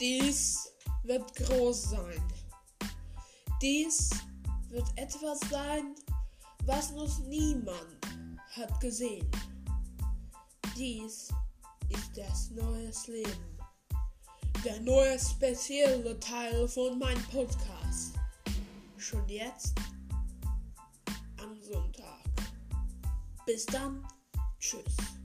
Dies wird groß sein. Dies wird etwas sein, was noch niemand hat gesehen. Dies ist das neue Leben. Der neue spezielle Teil von meinem Podcast. Schon jetzt am Sonntag. Bis dann. Tschüss.